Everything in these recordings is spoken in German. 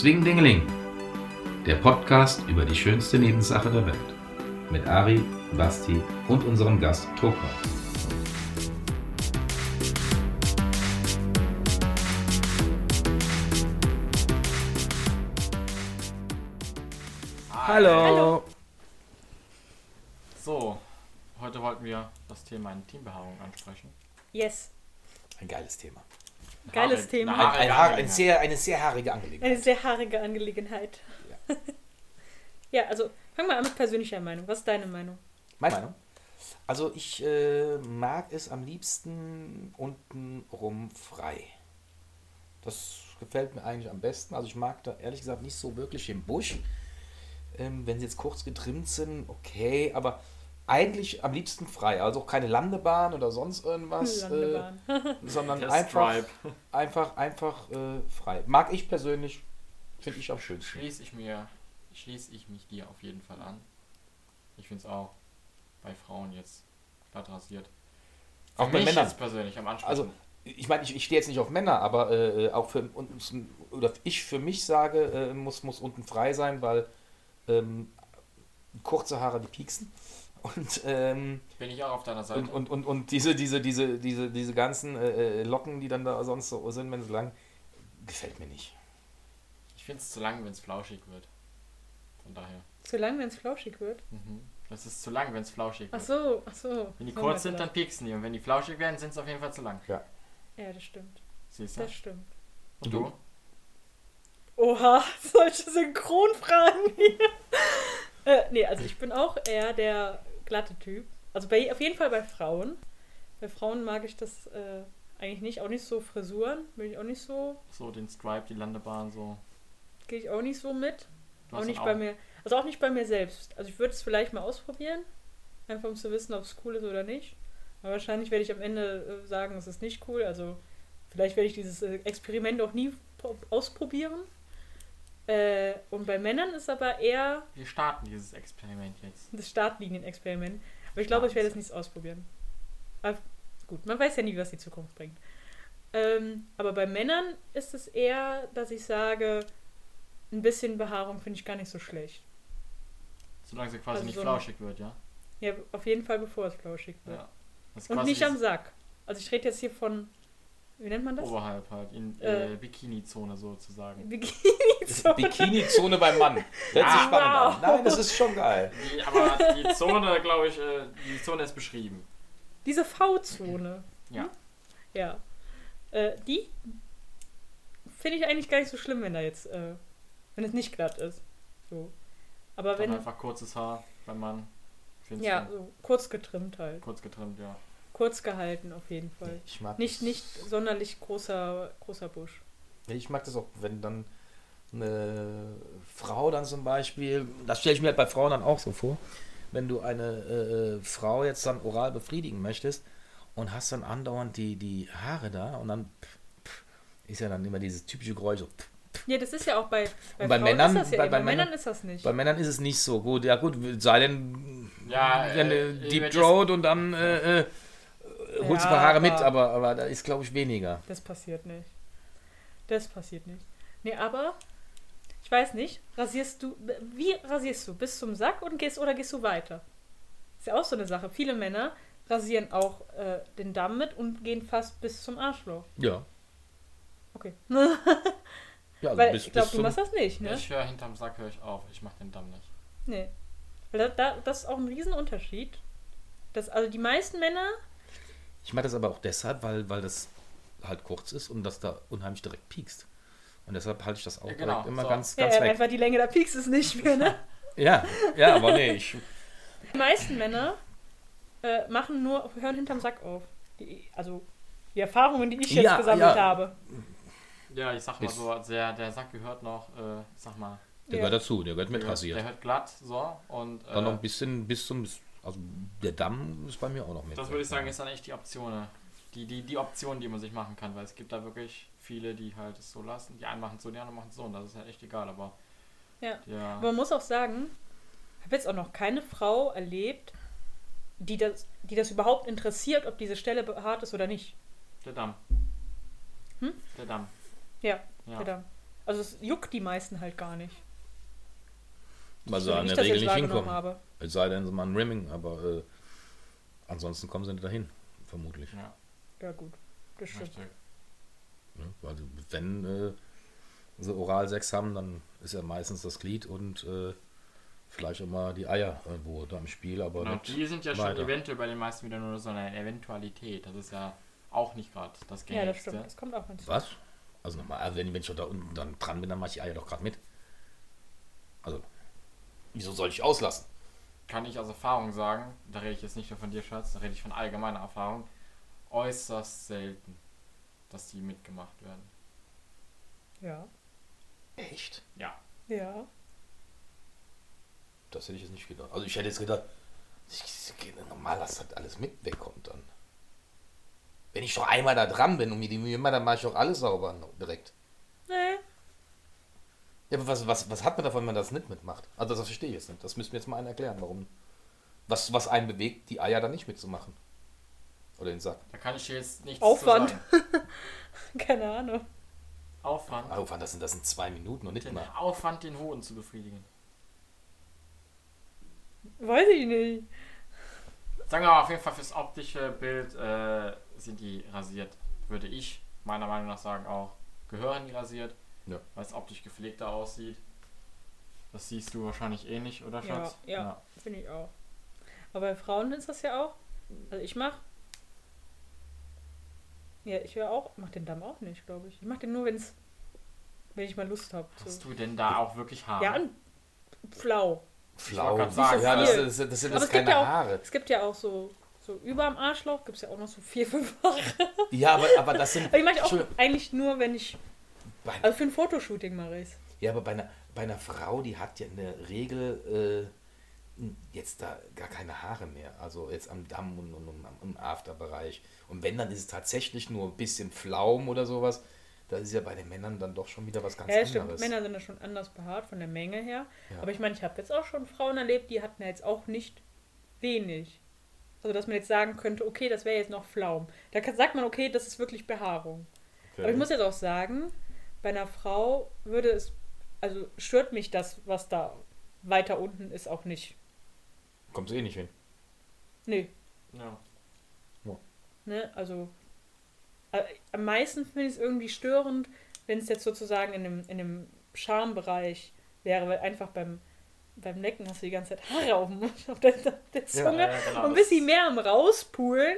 Swing der Podcast über die schönste Nebensache der Welt. Mit Ari, Basti und unserem Gast Toka. Hallo. Hallo. So, heute wollten wir das Thema Intimbehaarung ansprechen. Yes. Ein geiles Thema. Geiles Haarig- Thema. eine Ein, haarige ein, sehr, eine sehr haarige Angelegenheit. Eine sehr haarige Angelegenheit. Ja, also fang mal an mit persönlicher Meinung. Was ist deine Meinung? Meine Meinung? Also ich äh, mag es am liebsten untenrum frei. Das gefällt mir eigentlich am besten. Also ich mag da ehrlich gesagt nicht so wirklich im Busch. Ähm, wenn sie jetzt kurz getrimmt sind, okay, aber eigentlich am liebsten frei. Also auch keine Landebahn oder sonst irgendwas. Äh, sondern Der einfach, einfach, einfach äh, frei. Mag ich persönlich, finde ich am schönsten. Schließe ich mir, schließe ich mich dir auf jeden Fall an. Ich finde es auch bei Frauen jetzt glatt rasiert. Für Auch bei Männern. jetzt persönlich am Anspruch. Also, ich meine, ich, ich stehe jetzt nicht auf Männer, aber äh, auch für uns, oder ich für mich sage, äh, muss, muss unten frei sein, weil ähm, kurze Haare, die pieksen. Und, ähm, bin ich auch auf deiner Seite. und, und, und, und diese, diese, diese, diese, diese ganzen äh, äh, Locken, die dann da sonst so sind, wenn sie lang, gefällt mir nicht. ich finde es zu lang, wenn es flauschig wird. Von daher. Zu lang, wenn es flauschig wird. Mhm. Das ist zu lang, wenn es flauschig Ach wird. so, ach so. Wenn die So kurz sind, dann pieksen die. Und wenn die flauschig werden, sind es auf jeden Fall zu lang. Ja. Ja, das stimmt. Siehst du? Das stimmt. Und du? du? Oha, solche Synchronfragen hier. äh, nee, also ich bin auch eher der glatte Typ. Also bei, auf jeden Fall bei Frauen. Bei Frauen mag ich das äh, eigentlich nicht. Auch nicht so Frisuren. Bin ich auch nicht so. So den Stripe, die Landebahn, so. Gehe ich auch nicht so mit. Auch nicht dann bei mir. Also auch nicht bei mir selbst. Also ich würde es vielleicht mal ausprobieren. Einfach um zu wissen, ob es cool ist oder nicht. Aber wahrscheinlich werde ich am Ende äh, sagen, es ist nicht cool. Also vielleicht werde ich dieses äh, Experiment auch nie pro- ausprobieren. Äh, und bei Männern ist aber eher Wir starten dieses Experiment jetzt. das Startlinien-Experiment. Aber ich glaube, ich werde es nicht ausprobieren. Aber gut, man weiß ja nie, was die Zukunft bringt. Ähm, aber bei Männern ist es eher, dass ich sage, ein bisschen Behaarung finde ich gar nicht so schlecht. Solange sie quasi Also nicht so flauschig wird, ja? Ja, auf jeden Fall, bevor es flauschig wird. Ja. Und nicht am Sack. Also ich rede jetzt hier von, wie nennt man das? Oberhalb halt, in Äh. äh, Bikini-Zone sozusagen. Bikini-Zone. Bikini-Zone beim Mann. Hört sich Ah, spannend an. wow. Nein, das ist schon geil. Die, aber die Zone, glaube ich, äh, die Zone ist beschrieben. Diese V-Zone. Ja. Ja. Äh, die finde ich eigentlich gar nicht so schlimm, wenn da jetzt, äh, wenn es nicht glatt ist. So. Aber Dann wenn, einfach kurzes Haar beim Mann. Ja, so kurz getrimmt halt. Kurz getrimmt, ja. Kurz gehalten auf jeden Fall. Ich mag Nicht, das. nicht sonderlich großer, großer Busch. Ich mag das auch, wenn dann eine Frau dann zum Beispiel, das stelle ich mir halt bei Frauen dann auch so vor, wenn du eine äh, Frau jetzt dann oral befriedigen möchtest und hast dann andauernd die, die Haare da und dann pff, pff, ist ja dann immer dieses typische Geräusch. So, pff. Ja, das ist ja auch bei, bei, bei Frauen Männern- ist das ja bei- bei bei Männern ist das nicht. Bei Männern ist es nicht so gut. Ja gut, sei denn Ja, wenn äh, Deep Throat und dann äh, äh, holst du ein paar Ja, Haare mit, aber- aber, aber da ist glaube ich weniger. Das passiert nicht. Das passiert nicht. Nee, aber ich weiß nicht, rasierst du, wie rasierst du? Bis zum Sack und gehst oder gehst du weiter? Ist ja auch so eine Sache. Viele Männer rasieren auch äh, den Damm mit und gehen fast bis zum Arschloch. Ja. Okay. ja also Weil bis, ich glaube, du machst das nicht, ne? Ich höre hinterm Sack höre ich auf. Ich mache den Damm nicht. Nee. Weil da, da, das ist auch ein Riesenunterschied. Das, also die meisten Männer, Ich mache das aber auch deshalb, weil, weil das halt kurz ist und das da unheimlich direkt piekst. Und deshalb halte ich das auch Ja, genau, direkt immer so. ganz, ja, ganz weg. einfach die Länge der Peaks ist nicht mehr, ne? Ja, ja, aber nee, ich, Die meisten Männer äh, machen nur, hören hinterm Sack auf. Die, also die Erfahrungen, die ich jetzt Ja, gesammelt ja. habe. Ja, ich sag mal so, der, der Sack gehört noch, äh, ich sag mal, der Ja. gehört dazu, der gehört mit der, der rasiert. hört glatt, so. Und Dann noch äh, ein bisschen bis zum, also der Damm ist bei mir auch noch mit. das würde ich sagen, ist dann echt die Option. Die, die, die Option, die man sich machen kann, weil es gibt da wirklich viele, die halt es so lassen. Die einen machen es so, die anderen machen es so und das ist halt echt egal, aber Ja. ja. Aber man muss auch sagen, ich habe jetzt auch noch keine Frau erlebt, die das, die das überhaupt interessiert, ob diese Stelle behaart ist oder nicht. Der Damm. Hm? Der Damm. Ja, Ja. verdammt. Also es juckt die meisten halt gar nicht. Weil sie So wie in ich der Regel nicht hinkommen. habe. Es sei denn, sie machen Rimming, aber äh, ansonsten kommen sie nicht dahin, vermutlich. Ja, Ja gut, das stimmt. richtig. Ne? Weil wenn äh, sie Oralsex haben, dann ist ja meistens das Glied und äh, vielleicht auch mal die Eier irgendwo da im Spiel, aber Genau, die sind ja schon weiter. eventuell bei den meisten wieder nur so eine Eventualität. Das ist ja auch nicht gerade das Ja, das Gängigste. stimmt. Das kommt auch hinzu. Was? Also nochmal, also wenn, wenn ich schon da unten dann dran bin, dann mache ich die Eier doch gerade mit. Also, wieso soll ich auslassen? Kann ich aus Erfahrung sagen, da rede ich jetzt nicht nur von dir, Schatz, da rede ich von allgemeiner Erfahrung, äußerst selten, dass die mitgemacht werden. Ja. Echt? Ja. Ja. Das hätte ich jetzt nicht gedacht. Also ich hätte jetzt gedacht, ich, ich, normal, dass das alles mit wegkommt dann. Wenn ich doch einmal da dran bin und mir die Mühe mache, dann mache ich doch alles sauber direkt. Nee. Ja, aber was, was, was hat man davon, wenn man das nicht mitmacht? Also das verstehe ich jetzt nicht. Das müssen wir jetzt mal einen erklären, warum. Was, was einen bewegt, die Eier dann nicht mitzumachen. Oder den Sack. Da kann ich dir jetzt nichts Aufwand. zu sagen. Keine Ahnung. Aufwand. Oh, das sind, das sind zwei Minuten und nicht Den mal. Aufwand, den Hoden zu befriedigen. Weiß ich nicht. Sagen wir mal, auf jeden Fall fürs optische Bild äh, sind die rasiert. Würde ich meiner Meinung nach sagen auch. Gehören die rasiert, Ja. weil es optisch gepflegter aussieht. Das siehst du wahrscheinlich ähnlich, oder Ja, Schatz? ja. Finde ich auch. Aber bei Frauen ist das ja auch. Also ich mach. Ja, ich höre auch. Mach den Damm auch nicht, glaube ich. Ich mach den nur, wenn's, wenn ich mal Lust habe. Hast So. du denn da auch wirklich Haare? Ja, und flau. Flau. grad sagen, ja, das, das, das sind Aber es gibt keine ja auch- Haare. Es gibt ja auch so, so über am Arschloch, gibt es ja auch noch so vier, fünf Haare. Ja, aber, aber das sind. Aber die mache ich auch eigentlich nur, wenn ich. Also für ein Fotoshooting mache ich ja, aber bei einer, bei einer Frau, die hat ja in der Regel äh, jetzt da gar keine Haare mehr. Also jetzt am Damm und, und, und am- im Afterbereich. Und wenn, dann ist es tatsächlich nur ein bisschen Flaum oder sowas. Da ist ja bei den Männern dann doch schon wieder was ganz Ja, stimmt. anderes. Männer sind ja schon anders behaart von der Menge her. Ja. Aber ich meine, ich habe jetzt auch schon Frauen erlebt, die hatten ja jetzt auch nicht wenig. Also, dass man jetzt sagen könnte, okay, das wäre jetzt noch Flaum. Da kann, sagt man, okay, das ist wirklich Behaarung. Okay. Aber ich muss jetzt auch sagen, bei einer Frau würde es, also stört mich das, was da weiter unten ist, auch nicht. Kommt eh nicht hin. Nee, Ja. ne, also äh, am meisten finde ich es irgendwie störend, wenn es jetzt sozusagen in dem, in dem Schambereich wäre, weil einfach beim, beim Necken hast du die ganze Zeit Haare auf, dem, auf der, auf der Zunge Ja, genau, und ein bisschen mehr am Rauspulen,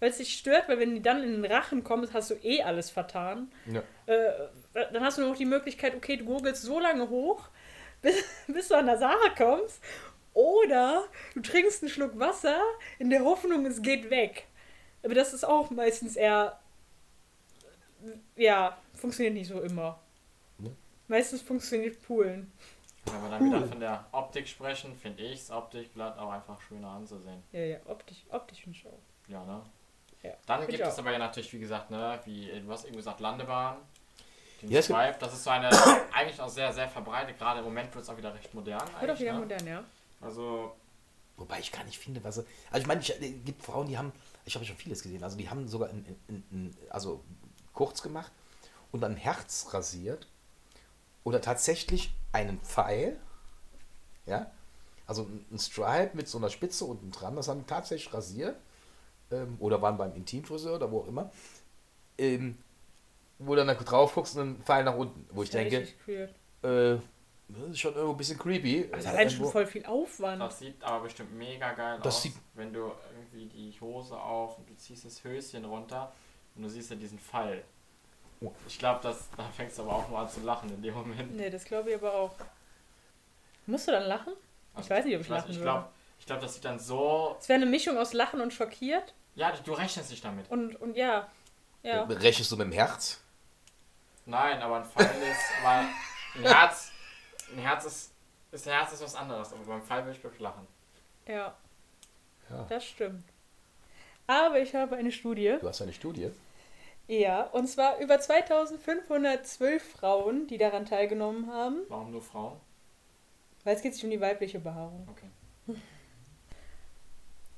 weil es dich stört, weil wenn die dann in den Rachen kommen, hast du eh alles vertan. Ja. Äh, dann hast du nur noch die Möglichkeit, okay, du gurgelst so lange hoch, bis, bis du an der Sache kommst. Oder du trinkst einen Schluck Wasser in der Hoffnung, es geht weg. Aber das ist auch meistens eher. Ja, funktioniert nicht so immer. Ne? Meistens funktioniert Poolen. Wenn wir dann wieder von der Optik sprechen, finde ich das Optikblatt auch einfach schöner anzusehen. Ja, ja, optisch, optisch finde ich auch. Ja, ne? Ja, Dann find gibt es aber ja natürlich, wie gesagt, ne, wie du hast eben gesagt, Landebahn. Den Ja, es Stripe, das ist so eine eigentlich auch sehr, sehr verbreitet. Gerade im Moment wird es auch wieder recht modern. Wird auch wieder ne? modern, ja. Also, Wobei ich gar nicht finde, was. Also ich meine, es gibt Frauen, die haben, ich habe schon vieles gesehen, also die haben sogar ein, ein, ein, also kurz gemacht und dann ein Herz rasiert oder tatsächlich einen Pfeil, ja, also ein Stripe mit so einer Spitze unten dran, das haben die tatsächlich rasiert ähm, oder waren beim Intimfriseur oder wo auch immer, ähm, wo du dann drauf guckst und ein Pfeil nach unten, wo ich denke, äh, das ist schon irgendwo ein bisschen creepy. Das ist Äh, allein schon voll viel Aufwand. das sieht aber bestimmt mega geil Das aus, sieht- wenn du irgendwie die Hose auf und du ziehst das Höschen runter und du siehst ja diesen Fall. Oh. Ich glaube, da fängst du aber auch nur an zu lachen in dem Moment. Nee, das glaube ich aber auch. Musst du dann lachen? Ich weiß nicht, ob ich weiß- lachen ich würde. glaube, ich glaub, das sieht dann so. Es wäre eine Mischung aus Lachen und schockiert. Ja, du, rechnest nicht damit. Und, und ja. Ja. Rechnest du mit dem Herz? Nein, aber ein Pfeil ist. Aber ein Herz. Ein Herz ist. ist ein Herz ist was anderes, aber beim Pfeil will ich wirklich lachen. Ja, Ja. das stimmt. Aber ich habe eine Studie. Du hast eine Studie. Ja, und zwar über 2512 Frauen, die daran teilgenommen haben. Warum nur Frauen? Weil es geht sich um die weibliche Behaarung. Okay.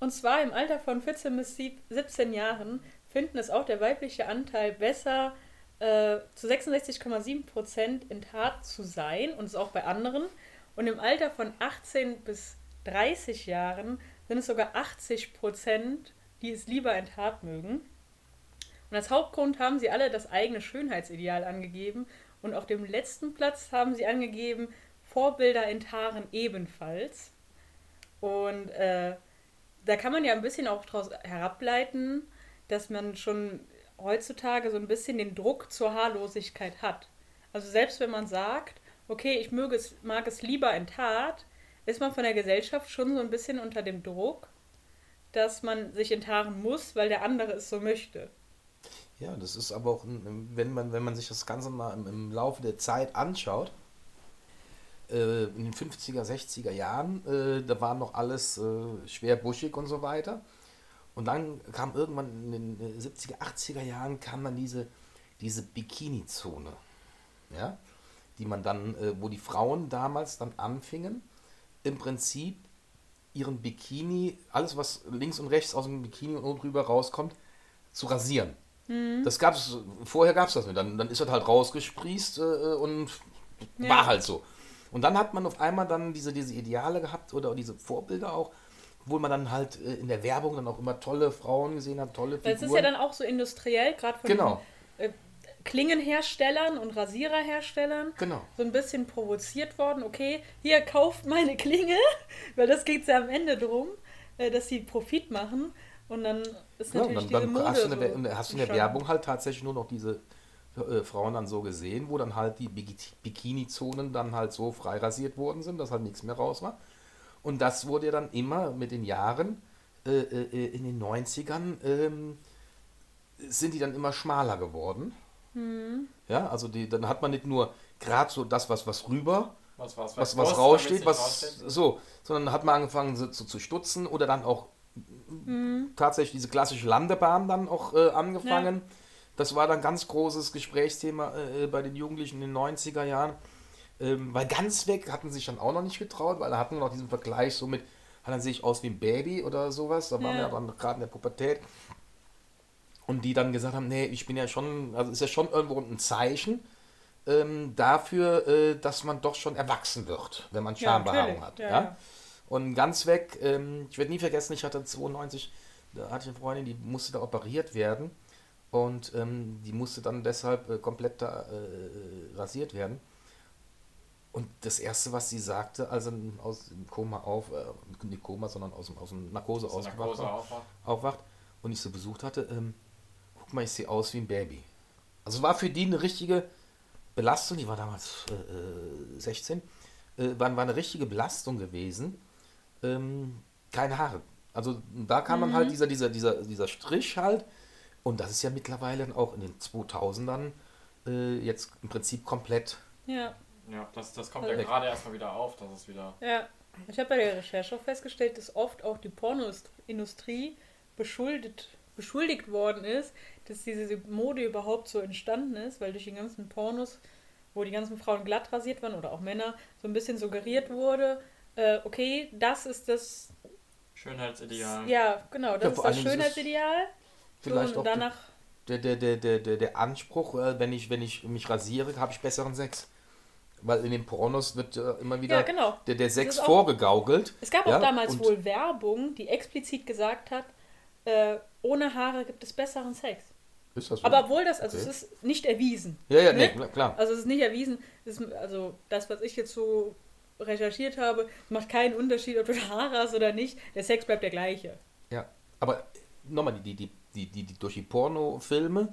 Und zwar im Alter von 14 bis sieb- 17 Jahren finden es auch der weibliche Anteil besser, äh, zu 66,7% enthaart zu sein und es auch bei anderen. Und im Alter von 18 bis 30 Jahren sind es sogar 80%, die es lieber enthaart mögen. Und als Hauptgrund haben sie alle das eigene Schönheitsideal angegeben und auf dem letzten Platz haben sie angegeben, Vorbilder enthaaren ebenfalls. Und äh, da kann man ja ein bisschen auch daraus herableiten, dass man schon heutzutage so ein bisschen den Druck zur Haarlosigkeit hat. Also selbst wenn man sagt, okay, ich möge es, mag es lieber enthaart, ist man von der Gesellschaft schon so ein bisschen unter dem Druck, dass man sich enthaaren muss, weil der andere es so möchte. Ja, das ist aber auch, wenn man, wenn man sich das Ganze mal im, im Laufe der Zeit anschaut, äh, in den 50er, 60er Jahren, äh, da war noch alles äh, schwer buschig und so weiter. Und dann kam irgendwann in den 70er, 80er Jahren kam dann diese, diese Bikini-Zone. Ja? Die man dann, äh, wo die Frauen damals dann anfingen, im Prinzip ihren Bikini, alles was links und rechts aus dem Bikini und oben drüber rauskommt, zu rasieren. Mhm. Das gab's, vorher gab es das nicht. Dann, dann ist das halt rausgesprießt äh, und ja. war halt so. Und dann hat man auf einmal dann diese, diese Ideale gehabt oder diese Vorbilder auch, wo man dann halt äh, in der Werbung dann auch immer tolle Frauen gesehen hat, tolle Figuren. Das ist ja dann auch so industriell, gerade von genau. den, äh, Klingenherstellern und Rasiererherstellern genau. so ein bisschen provoziert worden. Okay, hier kauft meine Klinge, weil das geht es ja am Ende drum, äh, dass sie Profit machen. Und dann ist natürlich ja, dann, dann hast, du in der, hast du in der Werbung halt tatsächlich nur noch diese äh, Frauen dann so gesehen, wo dann halt die Bikini-Zonen dann halt so frei rasiert worden sind, dass halt nichts mehr raus war. Und das wurde ja dann immer mit den Jahren, äh, äh, in den 90ern, ähm, sind die dann immer schmaler geworden. Mhm. Ja, also die, dann hat man nicht nur gerade so das, was, was rüber, was, was, was, was, was raussteht, was raussteht. so, sondern hat man angefangen so, zu, zu stutzen oder dann auch mhm. tatsächlich diese klassische Landebahn dann auch äh, angefangen. Ja. Das war dann ganz großes Gesprächsthema äh, bei den Jugendlichen in den 90er Jahren. Ähm, weil ganz weg hatten sie sich dann auch noch nicht getraut, weil da hatten wir noch diesen Vergleich so mit, hat er sich aus wie ein Baby oder sowas. Da waren ja. wir dann gerade in der Pubertät. Und die dann gesagt haben, nee, ich bin ja schon, also ist ja schon irgendwo ein Zeichen ähm, dafür, äh, dass man doch schon erwachsen wird, wenn man Schambehaarung ja, hat. Ja, ja? Und ganz weg, ähm, ich werde nie vergessen, ich hatte 92, da hatte ich eine Freundin, die musste da operiert werden. Und ähm, die musste dann deshalb äh, komplett da, äh, rasiert werden. Und das Erste, was sie sagte, also aus dem Koma auf, äh, nicht Koma, sondern aus, aus dem Narkose, aus Narkose aufwacht. aufwacht und ich sie besucht hatte, ähm, guck mal, ich sehe aus wie ein Baby. Also war für die eine richtige Belastung, die war damals äh, 16, äh, war, war eine richtige Belastung gewesen. Ähm, keine Haare. Also da kam mhm. dann halt dieser, dieser, dieser, dieser Strich halt, und das ist ja mittlerweile auch in den 2000ern äh, jetzt im Prinzip komplett. Ja. Ja, das, das kommt ja gerade erstmal wieder auf, dass es wieder. Ja. Ich habe bei der Recherche auch festgestellt, dass oft auch die Pornoindustrie beschuldigt, beschuldigt worden ist, dass diese Mode überhaupt so entstanden ist, weil durch die ganzen Pornos, wo die ganzen Frauen glatt rasiert waren oder auch Männer, so ein bisschen suggeriert wurde, äh, okay, das ist das Schönheitsideal. Ja, genau, das ja, ist das Schönheitsideal vielleicht auch danach der, der, der, der, der, der Anspruch, äh, wenn ich, wenn ich mich rasiere, habe ich besseren Sex. Weil in den Pornos wird äh, immer wieder ja, genau. der, der Sex auch, vorgegaukelt. Es gab ja, auch damals wohl Werbung, die explizit gesagt hat, äh, ohne Haare gibt es besseren Sex. Ist das so? Aber obwohl das, also okay. es ist nicht erwiesen. Ja, ja, ne? nee, klar. Also es ist nicht erwiesen. Ist, also das, was ich jetzt so recherchiert habe, macht keinen Unterschied, ob du Haare hast oder nicht. Der Sex bleibt der gleiche. Ja, aber nochmal, die, die, die, die, die, durch die Pornofilme,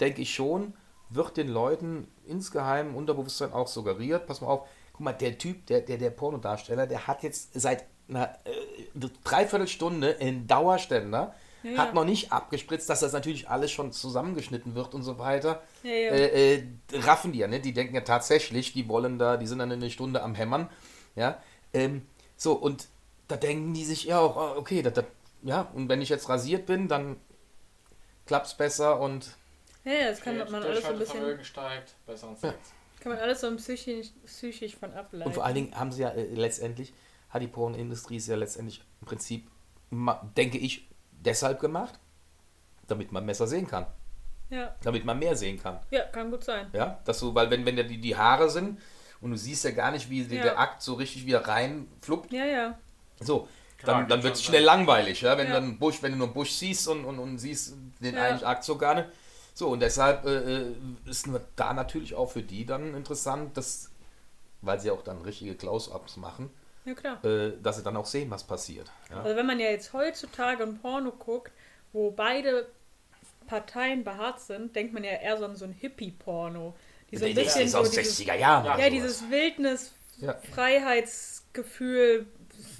denke ich schon, wird den Leuten insgeheim im Unterbewusstsein auch suggeriert, pass mal auf, guck mal, der Typ, der, der, der Pornodarsteller, der hat jetzt seit einer äh, Dreiviertelstunde in Dauerständer, ja, hat noch nicht abgespritzt, dass das natürlich alles schon zusammengeschnitten wird und so weiter. Ja, äh, äh, raffen die ja, ne? Die denken ja tatsächlich, die wollen da, die sind dann eine Stunde am Hämmern. Ja. Ähm, so, und da denken die sich ja auch, ah, okay, das, das ja, und wenn ich jetzt rasiert bin, dann klappt es besser und. Ja, das kann man alles so ein bisschen. steigt, besseren Sex. Ja. Kann man alles so psychisch, psychisch von ableiten. Und vor allen Dingen haben sie ja äh, letztendlich, hat die Pornindustrie ist ja letztendlich im Prinzip, denke ich, deshalb gemacht, damit man besser sehen kann. Ja, damit man mehr sehen kann. ja, kann gut sein. Ja, dass du, weil wenn, wenn da die, die Haare sind und du siehst ja gar nicht, wie Ja. der Akt so richtig wieder reinfluppt, Ja, ja. so, Klar, dann, dann wird es schnell sein. langweilig, ja, wenn Ja. dann Busch, wenn du nur einen Busch siehst und, und, und siehst den Ja. eigentlichen Akt so gar nicht. So, und deshalb äh, äh, ist da natürlich auch für die dann interessant, dass, weil sie auch dann richtige Close-Ups machen, Ja, äh, dass sie dann auch sehen, was passiert. Ja? Also wenn man ja jetzt heutzutage ein Porno guckt, wo beide Parteien behaart sind, denkt man ja eher so an so ein Hippie-Porno. Die so ein das bisschen ist so aus dieses, 60er Jahren. Ja, ja, dieses Wildnis. Freiheitsgefühl,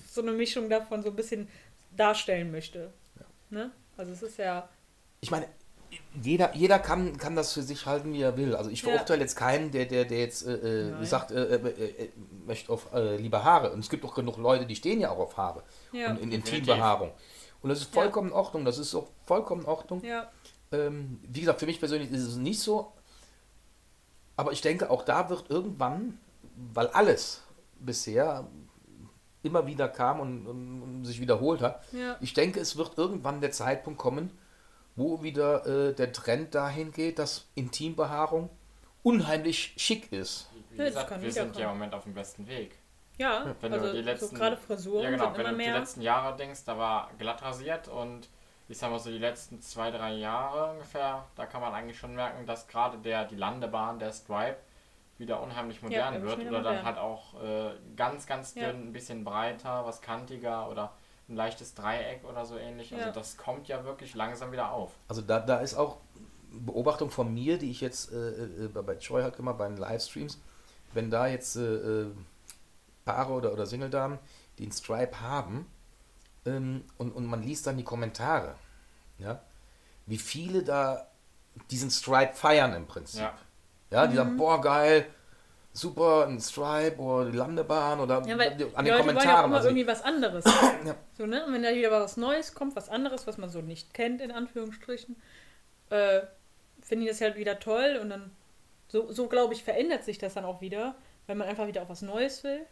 so eine Mischung davon so ein bisschen darstellen möchte. Ne? Also es ist ja, ich meine, jeder, jeder kann, kann das für sich halten, wie er will. Also ich Ja. verurteile jetzt keinen, der, der, der jetzt äh, äh, sagt, äh, äh, äh, möchte auf äh, lieber Haare. Und es gibt auch genug Leute, die stehen ja auch auf Haare ja, und in. Intimbehaarung. Und das ist vollkommen in Ordnung. Das ist auch vollkommen in Ordnung. ja, Ähm, wie gesagt, für mich persönlich ist es nicht so. Aber ich denke, auch da wird irgendwann, weil alles bisher immer wieder kam und, und, und sich wiederholt hat, ja. ich denke, es wird irgendwann der Zeitpunkt kommen, wo wieder äh, der Trend dahin geht, dass Intimbehaarung unheimlich schick ist. Wie Ja, das gesagt, kann wir sind ja im Moment auf dem besten Weg. Ja, Wenn du also die letzten- so gerade Frisuren ja, genau. sind Wenn immer du die mehr. letzten Jahre denkst, da war glatt rasiert und ich sag mal so die letzten zwei, drei Jahre ungefähr, da kann man eigentlich schon merken, dass gerade der, die Landebahn, der Stripe, wieder unheimlich modern der wird oder dann modern. halt auch äh, ganz, ganz dünn, Ja. ein bisschen breiter, was kantiger oder ein leichtes Dreieck oder so ähnlich. Also Ja. das kommt ja wirklich langsam wieder auf. Also da, da ist auch Beobachtung von mir, die ich jetzt äh, äh, bei Joy halt gemacht bei den Livestreams, wenn da jetzt äh, äh, Paare oder, oder Single-Damen, die einen Stripe haben ähm, und, und man liest dann die Kommentare, ja, wie viele da diesen Stripe feiern im Prinzip. Ja. Ja, Mhm. die sagen, boah, geil, super, ein Stripe oder die Landebahn oder Ja, an den Leute wollen ja Kommentaren. immer Also, irgendwie was anderes. Ja. So, ne? Und wenn da wieder was Neues kommt, was anderes, was man so nicht kennt, in Anführungsstrichen, äh, finde ich das halt wieder toll und dann, so, so glaube ich, verändert sich das dann auch wieder, weil man einfach wieder auch was Neues will.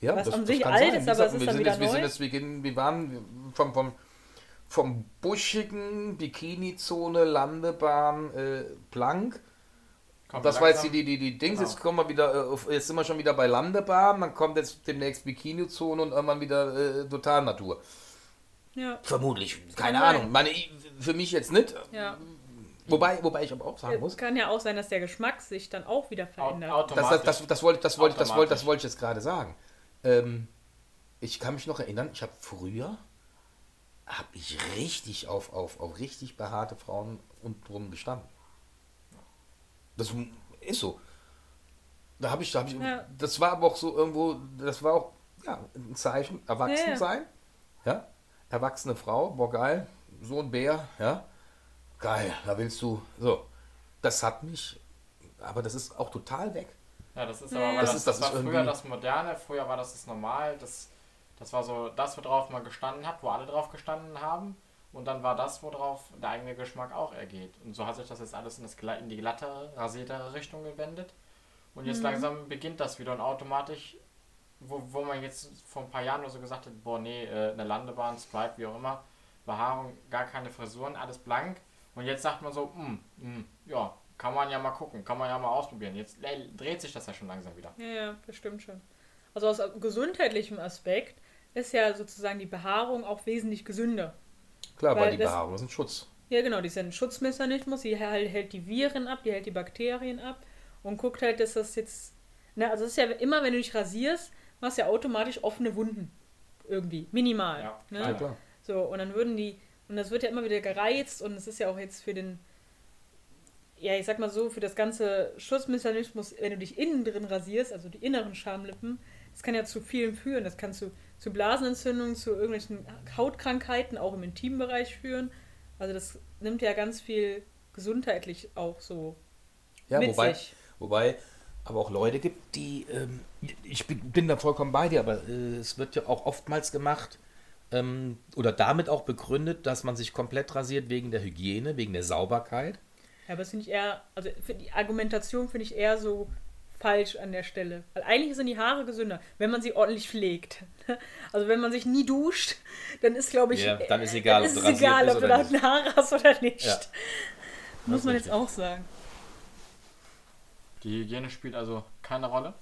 ja, was an sich alt ist, aber es ist wir dann wieder jetzt, wir sind neu. jetzt, wir, gehen, wir waren vom, vom, vom buschigen Bikini-Zone, Landebahn, äh, Plank. Kommt Das war jetzt die, die, die, die Dings, Genau. jetzt kommen wir wieder, äh, jetzt sind wir schon wieder bei Landebahn, dann kommt jetzt demnächst Bikini-Zone und irgendwann wieder äh, Totalnatur. Ja, Vermutlich, keine sein. Ahnung. Meine, für mich jetzt nicht. ja. Wobei, wobei ich aber auch sagen muss, Es kann ja auch sein, dass der Geschmack sich dann auch wieder verändert. Das, das, automatisch. das, das, wollte, das, wollte, das, wollte, das Automatisch. wollte ich jetzt gerade sagen. Ähm, ich kann mich noch erinnern, ich habe früher, habe ich richtig auf, auf, auf richtig behaarte Frauen und drum gestanden. Das ist so. Da habe ich, da hab ich Ja. das war aber auch so irgendwo, das war auch ja, ein Zeichen, erwachsen Ja, sein. Ja, erwachsene Frau, boah geil, so ein Bär, ja, geil, da willst du, so. Das hat mich, aber das ist auch total weg. Ja, das ist Ja, aber, Das das, ist- das, das ist war früher das Moderne, früher war das das Normal, das, das war so das, worauf man gestanden hat, wo alle drauf gestanden haben. Und dann war das, worauf der eigene Geschmack auch ergeht. Und so hat sich das jetzt alles in, das, in die glattere, rasiertere Richtung gewendet. Und Mhm. jetzt langsam beginnt das wieder und automatisch, wo, wo man jetzt vor ein paar Jahren nur so gesagt hat, boah, nee, äh, eine Landebahn, Stripe, wie auch immer, Behaarung, gar keine Frisuren, alles blank. Und jetzt sagt man so, hm, hm, ja, kann man ja mal gucken, kann man ja mal ausprobieren. Jetzt äh, dreht sich das ja schon langsam wieder. Ja, ja, das stimmt schon. Also aus gesundheitlichem Aspekt ist ja sozusagen die Behaarung auch wesentlich gesünder. Klar, weil, Weil die das- Behaarung ist ein Schutz. Ja, genau, die ist ja ein Schutzmechanismus, die hält, hält die Viren ab, die hält die Bakterien ab und guckt halt, dass das jetzt. Na, also es ist ja immer, wenn du dich rasierst, machst du ja automatisch offene Wunden. Irgendwie. Minimal. Ja, ne? klar. klar. So, und dann würden die. Und das wird ja immer wieder gereizt und es ist ja auch jetzt für den. Ja, ich sag mal so, für das ganze Schutzmechanismus, wenn du dich innen drin rasierst, also die inneren Schamlippen, das kann ja zu vielen führen. Das kann zu, zu Blasenentzündungen, zu irgendwelchen Hautkrankheiten, auch im Intimbereich führen. Also das nimmt ja ganz viel gesundheitlich auch so Ja, mit wobei, sich. wobei aber auch Leute gibt, die, ähm, ich bin, bin da vollkommen bei dir, aber äh, es wird ja auch oftmals gemacht ähm, oder damit auch begründet, dass man sich komplett rasiert wegen der Hygiene, wegen der Sauberkeit. Ja, aber das finde ich eher, also für die Argumentation finde ich eher so falsch an der Stelle. Weil eigentlich sind die Haare gesünder, wenn man sie ordentlich pflegt. Also wenn man sich nie duscht, dann ist, glaube ich, Ja, dann ist egal, dann ob ist rasiert egal, ob du oder da nicht. Haare hast oder nicht. Ja. Muss man jetzt richtig. auch sagen. Die Hygiene spielt also keine Rolle.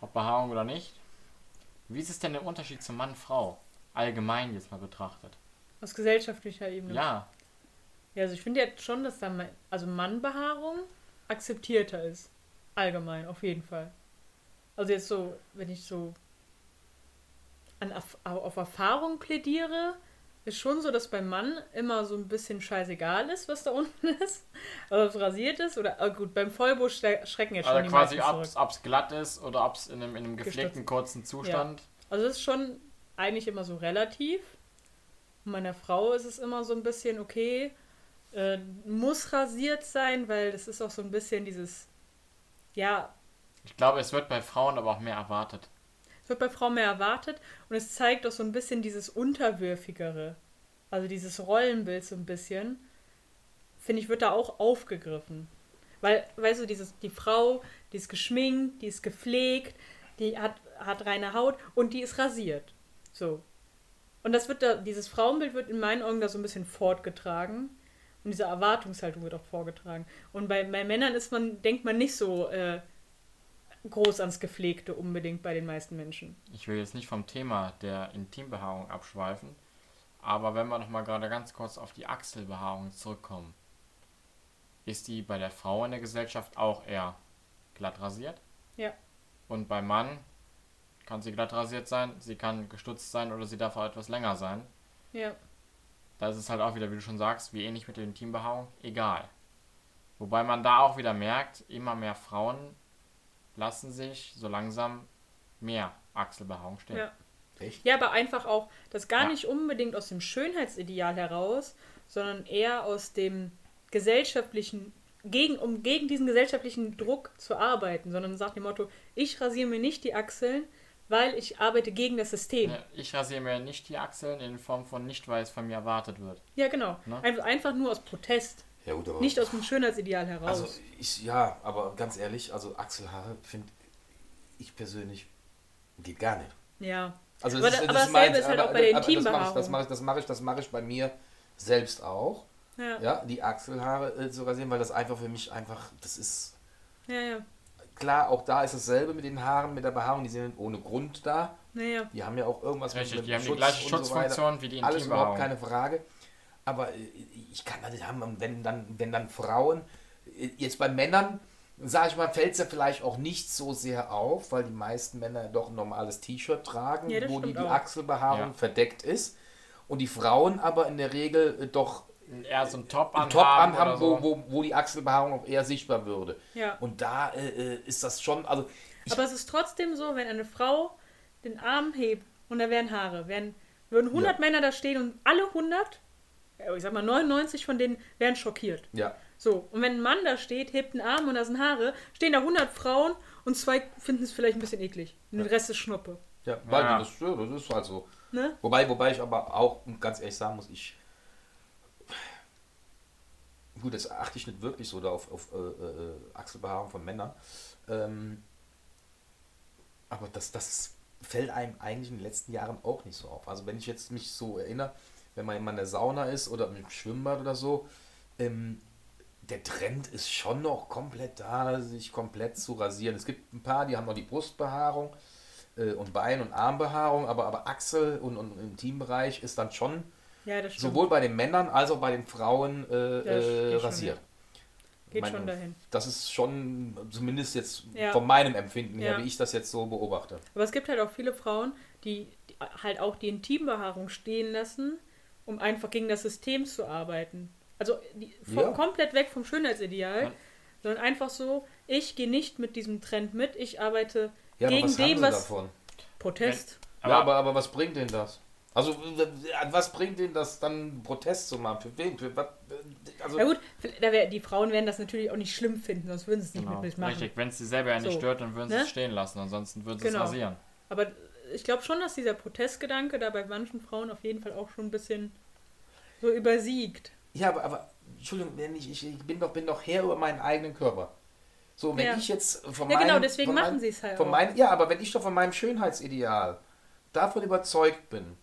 Ob Behaarung oder nicht. Wie ist es denn der Unterschied zu Mann-Frau? Allgemein jetzt mal betrachtet. Aus gesellschaftlicher Ebene. Ja, Ja, also ich finde jetzt schon, dass da also Mannbehaarung akzeptierter ist. Allgemein, auf jeden Fall. Also jetzt so, wenn ich so an, auf Erfahrung plädiere, ist schon so, dass beim Mann immer so ein bisschen scheißegal ist, was da unten ist. Also ob es rasiert ist oder ah, gut, beim Vollbusch schrecken jetzt schon also die quasi, ob es glatt ist oder ob es in einem, in einem Gestutzt. gepflegten kurzen Zustand. Also es ist schon eigentlich immer so relativ. Und meiner Frau ist es immer so ein bisschen, okay, äh, muss rasiert sein, weil das ist auch so ein bisschen dieses, ja, Ich glaube, es wird bei Frauen aber auch mehr erwartet. es wird bei Frauen mehr erwartet und es zeigt auch so ein bisschen dieses Unterwürfigere. Also dieses Rollenbild so ein bisschen, finde ich, wird da auch aufgegriffen. Weil, weißt du, dieses, die Frau, die ist geschminkt, die ist gepflegt, die hat, hat reine Haut und die ist rasiert. So. Und das wird da, dieses Frauenbild wird in meinen Augen da so ein bisschen fortgetragen. Und diese Erwartungshaltung wird auch vorgetragen. Und bei, bei Männern ist man, denkt man nicht so äh, groß ans Gepflegte unbedingt bei den meisten Menschen. Ich will jetzt nicht vom Thema der Intimbehaarung abschweifen, aber wenn wir noch mal gerade ganz kurz auf die Achselbehaarung zurückkommen, ist die bei der Frau in der Gesellschaft auch eher glatt rasiert? Ja. Und beim Mann kann sie glatt rasiert sein, sie kann gestutzt sein oder sie darf auch etwas länger sein. Ja. Da ist es halt auch wieder, wie du schon sagst, wie ähnlich mit der Intimbehaarung, egal. Wobei man da auch wieder merkt, immer mehr Frauen lassen sich so langsam mehr Achselbehaarung stehen. Ja. Echt? Ja, aber einfach auch, das gar Ja. nicht unbedingt aus dem Schönheitsideal heraus, sondern eher aus dem gesellschaftlichen, gegen, um gegen diesen gesellschaftlichen Druck zu arbeiten, sondern sagt dem Motto, ich rasiere mir nicht die Achseln, weil ich arbeite gegen das System. Ne, Ich rasiere mir nicht die Achseln in Form von nicht, weil es von mir erwartet wird. Ja, genau. Ne? Einfach, einfach nur aus Protest, Ja, gut, aber. nicht aus dem Schönheitsideal heraus. Also, ich, ja, aber ganz ehrlich, also Achselhaare finde ich persönlich geht gar nicht. ja. Also Aber da- aber dasselbe ist halt auch bei der aber Intimbehaarung. Das mache ich, das mache ich, das mache ich bei mir selbst auch. Ja, Ja, die Achselhaare äh, zu rasieren, weil das einfach für mich einfach, das ist ja, ja. Klar, auch da ist dasselbe mit den Haaren, mit der Behaarung, die sind ohne Grund da. ja, ja. Die haben ja auch irgendwas Richtig, die haben die Schutz gleiche und so Schutzfunktion wie die Alles überhaupt Intimbehaarung. keine Frage. Aber äh, ich kann das nicht haben, und wenn dann, wenn dann Frauen, äh, jetzt bei Männern, sage ich mal, fällt es ja vielleicht auch nicht so sehr auf, weil die meisten Männer doch ein normales T-Shirt tragen, Ja, wo die, die. Achselbehaarung Ja. verdeckt ist. Und die Frauen aber in der Regel äh, doch Eher so ein Top einen anhaben, Top anhaben, so. wo, wo, wo die Achselbehaarung auch eher sichtbar würde. ja. Und da äh, äh, ist das schon, also Aber es ist trotzdem so, wenn eine Frau den Arm hebt und da wären Haare, wären, würden 100 Ja. Männer da stehen und alle 100, ja, ich sag mal 99 von denen wären schockiert. ja, So, und wenn ein Mann da steht, hebt einen Arm und da sind Haare, stehen da 100 Frauen und zwei finden es vielleicht ein bisschen eklig. Und der Rest ist Schnuppe. ja, weil Ja. Das, ja, das ist halt so. Ne? Wobei, wobei ich aber auch ganz ehrlich sagen muss, ich. Gut, das achte ich nicht wirklich so da auf, auf äh, äh, Achselbehaarung von Männern. Ähm, aber das, das fällt einem eigentlich in den letzten Jahren auch nicht so auf. Also wenn ich jetzt mich so erinnere, wenn man in der Sauna ist oder im Schwimmbad oder so, ähm, der Trend ist schon noch komplett da, sich komplett zu rasieren. Es gibt ein paar, die haben noch die Brustbehaarung äh, und Bein- und Armbehaarung, aber, aber Achsel und, und Teambereich ist dann schon Ja, das stimmt. sowohl bei den Männern als auch bei den Frauen äh, Ja, das äh, geht schon, rasiert. Geht Meine- schon dahin. Das ist schon, zumindest jetzt Ja. von meinem Empfinden her, Ja. wie ich das jetzt so beobachte. Aber es gibt halt auch viele Frauen, die, die halt auch die Intimbehaarung stehen lassen, um einfach gegen das System zu arbeiten. Also die, vom, Ja. komplett weg vom Schönheitsideal, Ja. sondern einfach so, ich gehe nicht mit diesem Trend mit, ich arbeite Ja, aber gegen dem, sie was davon? Protest. ja, aber, aber was bringt denn das? Also, w- an was bringt denn das dann Protest zu machen? Für wen? Für was? Also, Ja gut, da wär, die Frauen werden das natürlich auch nicht schlimm finden, sonst würden sie es nicht Genau. mit mir machen. Richtig, wenn es sie selber ja nicht So. stört, dann würden sie Ne? es stehen lassen, ansonsten würden sie Genau. es rasieren. Aber ich glaube schon, dass dieser Protestgedanke da bei manchen Frauen auf jeden Fall auch schon ein bisschen so übersiegt. Ja, aber, aber Entschuldigung, wenn ich, ich, ich bin, doch, bin doch Herr über meinen eigenen Körper. So, wenn Ja. ich jetzt von Ja, meinem... genau, deswegen von machen meinem- sie es halt von auch. meinem, Ja, aber wenn ich doch von meinem Schönheitsideal davon überzeugt bin,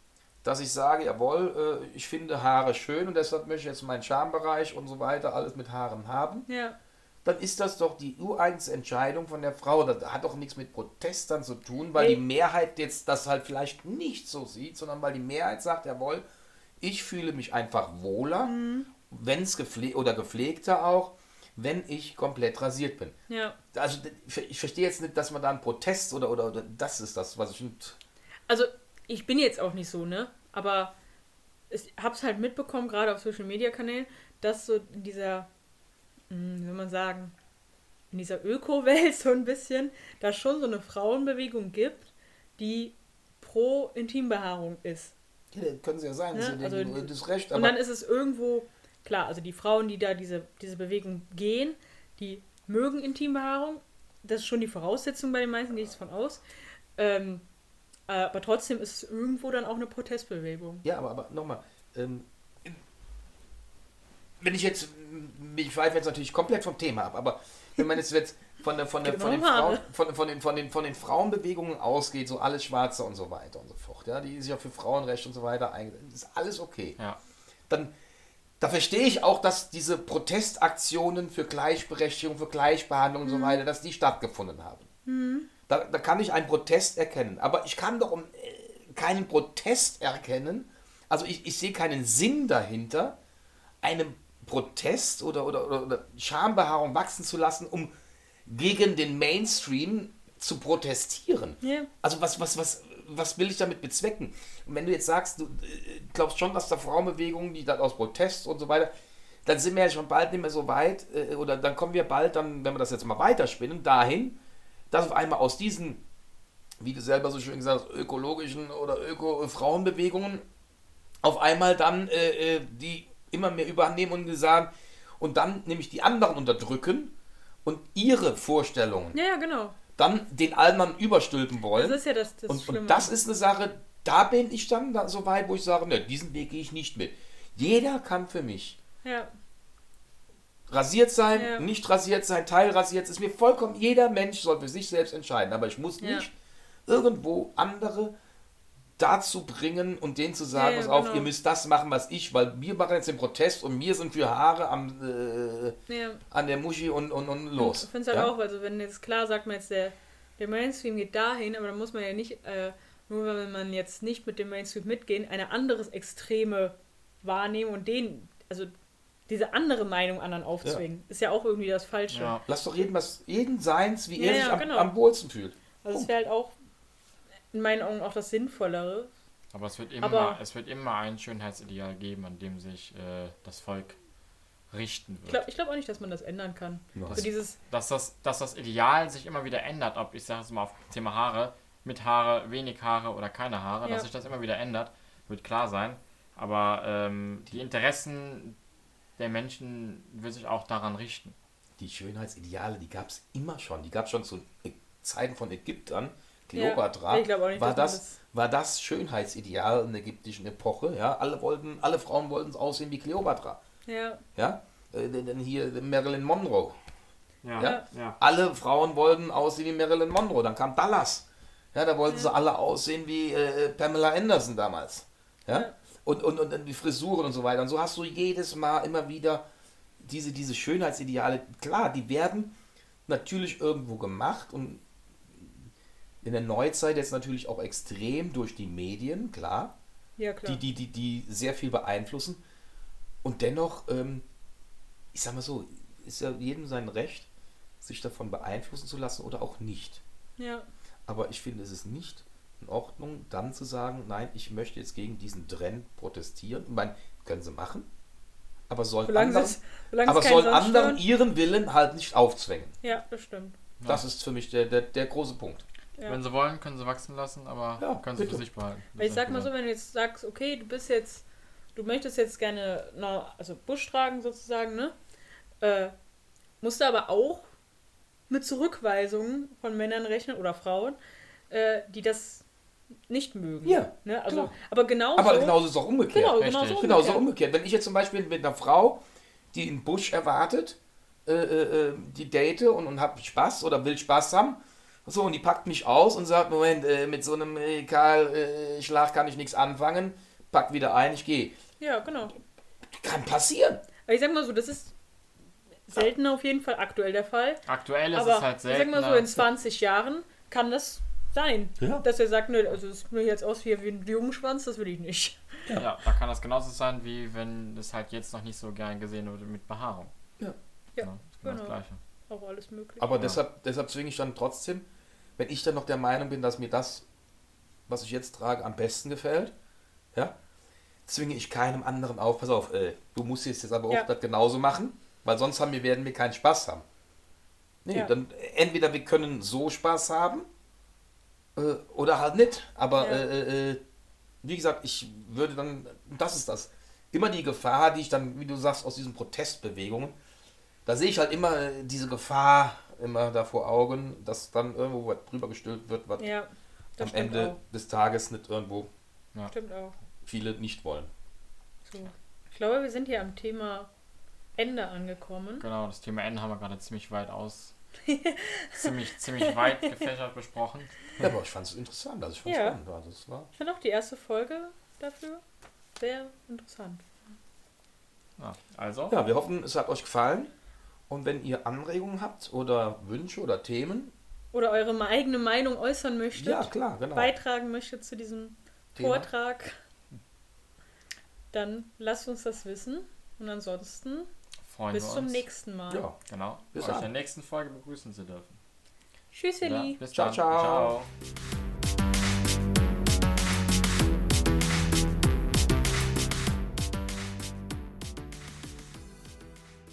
dass ich sage, jawohl, äh, ich finde Haare schön und deshalb möchte ich jetzt meinen Schambereich und so weiter alles mit Haaren haben, Ja. dann ist das doch die ureigenste Entscheidung von der Frau. Das hat doch nichts mit Protestern zu tun, weil Nee. die Mehrheit jetzt das halt vielleicht nicht so sieht, sondern weil die Mehrheit sagt, jawohl, ich fühle mich einfach wohler, Mhm. wenn es gepflegt oder gepflegter auch, wenn ich komplett rasiert bin. Ja. Also ich, ich verstehe jetzt nicht, dass man da einen Protest oder, oder, oder das ist das, was ich nicht. Also, ich bin jetzt auch nicht so, ne? Aber ich hab's halt mitbekommen, gerade auf Social Media Kanälen, dass so in dieser, hm, wie soll man sagen, in dieser Öko-Welt so ein bisschen, da schon so eine Frauenbewegung gibt, die pro Intimbehaarung ist. Ja, können sie ja sein, sie also- also, das Recht, Und aber dann ist es irgendwo, klar, also die Frauen, die da diese, diese Bewegung gehen, die mögen Intimbehaarung. Das ist schon die Voraussetzung bei den meisten, gehe ich von aus. Ähm, äh, aber trotzdem ist es irgendwo dann auch eine Protestbewegung. Ja, aber, aber nochmal, ähm, wenn ich jetzt, ich weife jetzt natürlich komplett vom Thema ab, aber wenn man jetzt, jetzt von, der, von, der, Geht von, den. Frauen, von, von, den, von, den, von den Frauenbewegungen ausgeht, so alles Schwarze und so weiter und so fort, ja, die sich auch für Frauenrecht und so weiter eingesetzt, ist alles okay. Ja. Dann, da verstehe ich auch, dass diese Protestaktionen für Gleichberechtigung, für Gleichbehandlung und so weiter, dass die stattgefunden haben. Da, da kann ich einen Protest erkennen. Aber ich kann doch um, äh, keinen Protest erkennen. Also ich, ich sehe keinen Sinn dahinter, einen Protest oder, oder, oder, oder Schambehaarung wachsen zu lassen, um gegen den Mainstream zu protestieren. Ja. Also was, was, was, was will ich damit bezwecken? Und wenn du jetzt sagst, du äh, glaubst schon, dass da Frauenbewegungen, die dann aus Protest und so weiter, dann sind wir ja schon bald nicht mehr so weit, äh, oder dann kommen wir bald dann, wenn wir das jetzt mal weiterspinnen, dahin, dass auf einmal aus diesen, wie du selber so schön gesagt hast, ökologischen oder Öko-Frauenbewegungen auf einmal dann äh, äh, die immer mehr überhand nehmen und sagen, und dann nämlich die anderen unterdrücken und ihre Vorstellungen Ja, ja, genau. dann den anderen überstülpen wollen. Das ist ja das, das Und, und das ist eine Sache, da bin ich dann da so weit, wo ich sage, ne, diesen Weg gehe ich nicht mit. Jeder kann für mich ja. Rasiert sein, Ja. nicht rasiert sein, teilrasiert, ist mir vollkommen, jeder Mensch soll für sich selbst entscheiden. Aber ich muss Ja. nicht irgendwo andere dazu bringen und denen zu sagen, Ja, pass auf, genau. ihr müsst das machen, was ich, weil wir machen jetzt den Protest und wir sind für Haare am, äh, an der Muschi und, und, und los. Ich finde es halt auch, also wenn jetzt klar sagt man jetzt, der, der Mainstream geht dahin, aber dann muss man ja nicht, äh, nur wenn man jetzt nicht mit dem Mainstream mitgehen, eine anderes Extreme wahrnehmen und den, also diese andere Meinung anderen aufzwingen. Ist ja auch irgendwie das Falsche. Ja. Lass doch jeden, was, jeden seins, wie Ja, er sich ja, am, genau. am wohlsten fühlt. Also es wäre halt auch in meinen Augen auch das Sinnvollere. Aber es wird immer, Aber- es wird immer ein Schönheitsideal geben, an dem sich äh, das Volk richten wird. Ich glaube glaub auch nicht, dass man das ändern kann. Nein. So dieses, dass das, dass das Ideal sich immer wieder ändert, ob ich sage es mal auf Thema Haare, mit Haare, wenig Haare oder keine Haare, Ja. dass sich das immer wieder ändert, wird klar sein. Aber ähm, die Interessen der Menschen wird sich auch daran richten. Die Schönheitsideale, die gab es immer schon. Die gab es schon zu Zeiten von Ägyptern. Kleopatra Ja, nicht, war, das, war das Schönheitsideal in der ägyptischen Epoche. Ja? Alle, wollten, alle Frauen wollten aussehen wie Kleopatra. ja, Ja? Äh, Denn hier Marilyn Monroe. Ja, Ja. ja. Alle Frauen wollten aussehen wie Marilyn Monroe. Dann kam Dallas. Ja, da wollten sie alle aussehen wie äh, Pamela Anderson damals. Ja? Und, und, und die Frisuren und so weiter. Und so hast du jedes Mal immer wieder diese, diese Schönheitsideale. Klar, die werden natürlich irgendwo gemacht und in der Neuzeit jetzt natürlich auch extrem durch die Medien, klar, ja klar. die, die, die, die sehr viel beeinflussen. Und dennoch, ähm, ich sag mal so, ist ja jedem sein Recht, sich davon beeinflussen zu lassen oder auch nicht. ja. Aber ich finde, es ist nicht in Ordnung, dann zu sagen, nein, ich möchte jetzt gegen diesen Trend protestieren. Ich meine, können sie machen, aber sollen Solange anderen, es, aber sonst anderen ihren Willen halt nicht aufzwängen. Ja, das stimmt. Das ist für mich der, der, der große Punkt. Ja. Wenn sie wollen, können sie wachsen lassen, aber Ja, können sie bitte. für sich behalten. Weil ich sag mal so, wenn du jetzt sagst, okay, du bist jetzt, du möchtest jetzt gerne, na, also Busch tragen sozusagen, ne? Äh, musst du aber auch mit Zurückweisungen von Männern rechnen oder Frauen, äh, die das nicht mögen. Ja, Ne? Also, klar. aber genauso. Aber genauso ist es auch umgekehrt. Genau, Richtig. genau so. Genauso umgekehrt. umgekehrt. Wenn ich jetzt zum Beispiel mit einer Frau, die einen Busch erwartet, äh, äh, äh, die date und, und hab Spaß oder will Spaß haben, so, und die packt mich aus und sagt, Moment, äh, mit so einem äh, Karl äh, Schlag kann ich nichts anfangen, pack wieder ein, ich gehe. Ja, genau. Kann passieren. Aber ich sag mal so, das ist selten auf jeden Fall aktuell der Fall. Aktuell ist Aber es halt ich sag selten. mal so, in 20 Jahren kann das sein. Ja. Dass er sagt, nö, also es sieht mir jetzt aus wie wie ein Jungenschwanz, das will ich nicht. Ja, da kann das genauso sein, wie wenn es halt jetzt noch nicht so gern gesehen wird mit Behaarung. Ja. Ja, Genau, ist genau das genau. Gleiche. Auch alles möglich. Aber Ja. deshalb, deshalb zwinge ich dann trotzdem, wenn ich dann noch der Meinung bin, dass mir das, was ich jetzt trage, am besten gefällt, ja, zwinge ich keinem anderen auf, pass auf, äh, du musst jetzt, jetzt aber auch Ja. das genauso machen, weil sonst haben wir, werden wir keinen Spaß haben. Nee, Ja. dann äh, entweder wir können so Spaß haben äh, oder halt nicht. Aber Ja. äh, äh, wie gesagt, ich würde dann, das ist das, immer die Gefahr, die ich dann, wie du sagst, aus diesen Protestbewegungen, da sehe ich halt immer äh, diese Gefahr immer da vor Augen, dass dann irgendwo was drüber gestülpt wird, was ja, am Ende auch. des Tages nicht irgendwo Stimmt auch. viele nicht wollen. So. Ich glaube, wir sind hier am Thema Ende angekommen. Genau, das Thema Ende haben wir gerade ziemlich weit aus. Ziemlich, ziemlich weit gefächert besprochen. Ja, aber ich fand es interessant, also ich fand es Ja. spannend. Also es war Ich finde auch die erste Folge dafür sehr interessant. Ja, also, Ja, wir hoffen, es hat euch gefallen. Und wenn ihr Anregungen habt oder Wünsche oder Themen, Oder eure eigene Meinung äußern möchtet, ja klar, genau. beitragen möchtet zu diesem Thema. Vortrag, dann lasst uns das wissen. Und ansonsten freuen bis wir zum uns. nächsten Mal. Ja, Genau, Bis euch in der nächsten Folge begrüßen zu dürfen. Tschüss, Ja, Elli. bis Ciao, dann. ciao. ciao.